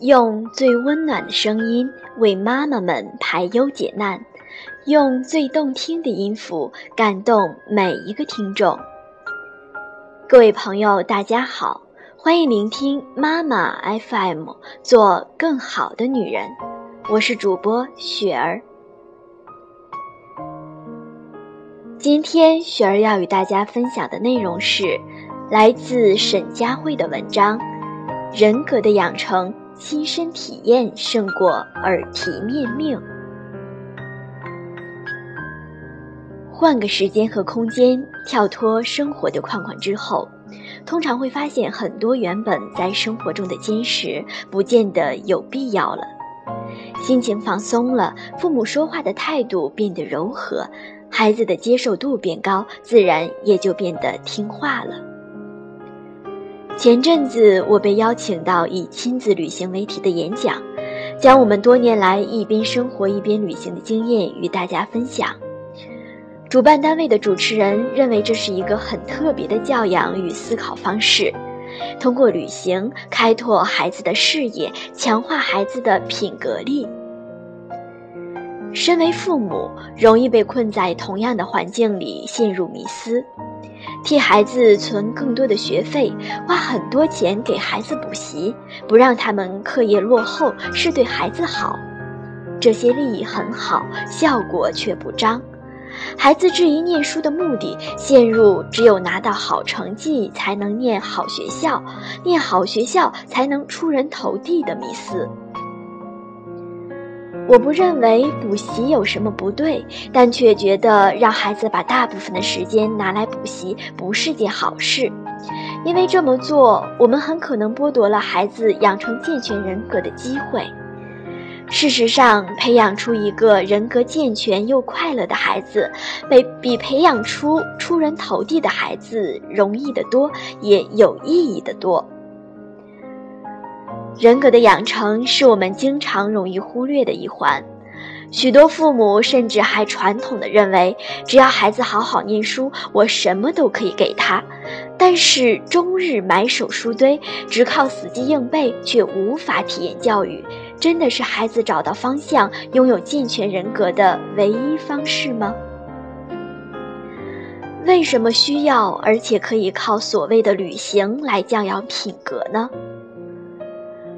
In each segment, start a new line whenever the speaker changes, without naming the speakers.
用最温暖的声音为妈妈们排忧解难，用最动听的音符感动每一个听众。各位朋友，大家好，欢迎聆听妈妈 FM，做更好的女人。我是主播雪儿。今天雪儿要与大家分享的内容是来自沈佳慧的文章《人格的养成》。亲身体验胜过耳提面命。换个时间和空间，跳脱生活的框框之后，通常会发现很多原本在生活中的坚持，不见得有必要了。心情放松了，父母说话的态度变得柔和，孩子的接受度变高，自然也就变得听话了。前阵子，我被邀请到以亲子旅行为题的演讲，将我们多年来一边生活一边旅行的经验与大家分享。主办单位的主持人认为这是一个很特别的教养与思考方式，通过旅行开拓孩子的视野，强化孩子的品格力。身为父母，容易被困在同样的环境里，陷入迷思。替孩子存更多的学费，花很多钱给孩子补习，不让他们课业落后，是对孩子好。这些利益很好，效果却不彰。孩子质疑念书的目的，陷入只有拿到好成绩才能念好学校，念好学校才能出人头地的迷思。我不认为补习有什么不对，但却觉得让孩子把大部分的时间拿来补习不是件好事，因为这么做，我们很可能剥夺了孩子养成健全人格的机会。事实上，培养出一个人格健全又快乐的孩子，比比培养出出人头地的孩子容易得多，也有意义的多。人格的养成是我们经常容易忽略的一环，许多父母甚至还传统的认为，只要孩子好好念书，我什么都可以给他。但是终日埋首书堆，只靠死记硬背，却无法体验教育，真的是孩子找到方向、拥有健全人格的唯一方式吗？为什么需要，而且可以靠所谓的旅行来教养品格呢？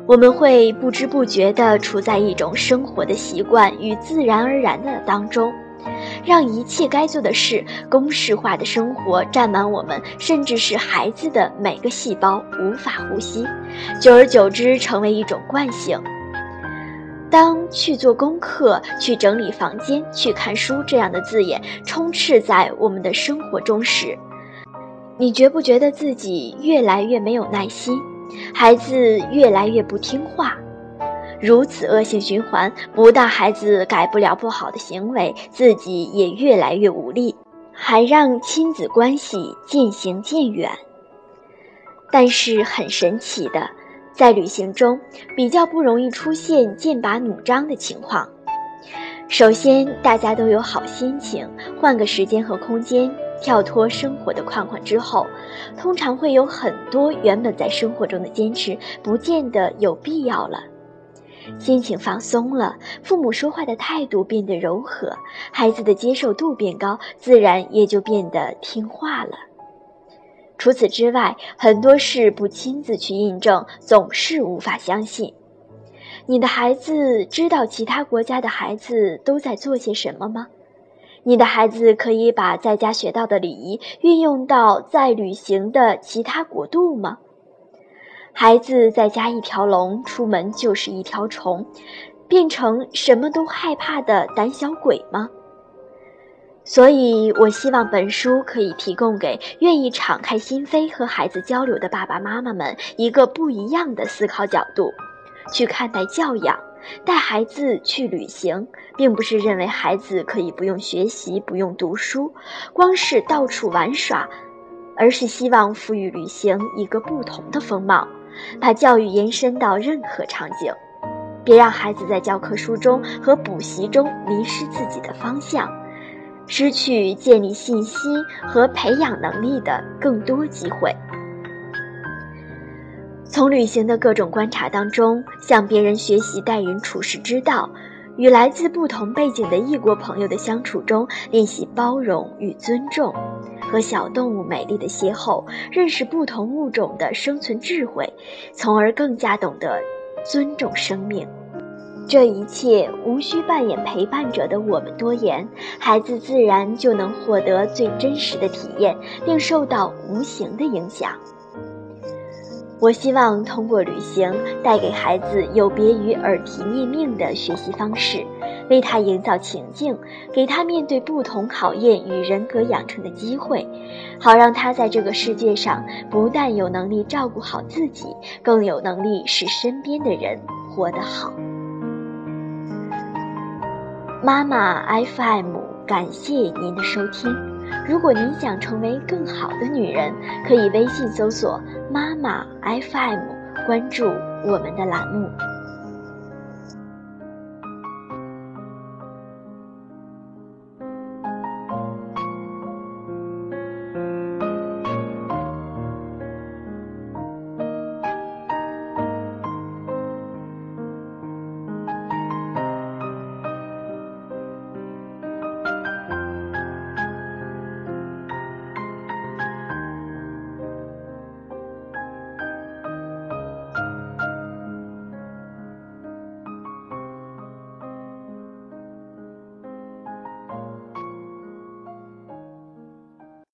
我们会不知不觉地处在一种生活的习惯与自然而然的当中，让一切该做的事公式化的生活占满我们，甚至是孩子的每个细胞，无法呼吸。久而久之，成为一种惯性。当去做功课、去整理房间、去看书这样的字眼充斥在我们的生活中时，你觉不觉得自己越来越没有耐心？孩子越来越不听话，如此恶性循环，不但孩子改不了不好的行为，自己也越来越无力，还让亲子关系渐行渐远。但是很神奇的，在旅行中比较不容易出现剑拔弩张的情况。首先，大家都有好心情，换个时间和空间。跳脱生活的框框之后，通常会有很多原本在生活中的坚持，不见得有必要了。心情放松了，父母说话的态度变得柔和，孩子的接受度变高，自然也就变得听话了。除此之外，很多事不亲自去印证，总是无法相信。你的孩子知道其他国家的孩子都在做些什么吗？你的孩子可以把在家学到的礼仪运用到在旅行的其他国度吗？孩子在家一条龙，出门就是一条虫，变成什么都害怕的胆小鬼吗？所以，我希望本书可以提供给愿意敞开心扉和孩子交流的爸爸妈妈们一个不一样的思考角度，去看待教养。带孩子去旅行，并不是认为孩子可以不用学习、不用读书，光是到处玩耍，而是希望赋予旅行一个不同的风貌，把教育延伸到任何场景，别让孩子在教科书中和补习中迷失自己的方向，失去建立信心和培养能力的更多机会。从旅行的各种观察当中，向别人学习待人处事之道，与来自不同背景的异国朋友的相处中，练习包容与尊重，和小动物美丽的邂逅，认识不同物种的生存智慧，从而更加懂得尊重生命。这一切无需扮演陪伴者的我们多言，孩子自然就能获得最真实的体验，并受到无形的影响。我希望通过旅行带给孩子有别于耳提面命的学习方式，为他营造情境，给他面对不同考验与人格养成的机会，好让他在这个世界上不但有能力照顾好自己，更有能力使身边的人活得好。妈妈 FM，感谢您的收听。如果您想成为更好的女人，可以微信搜索“妈妈 FM”，关注我们的栏目。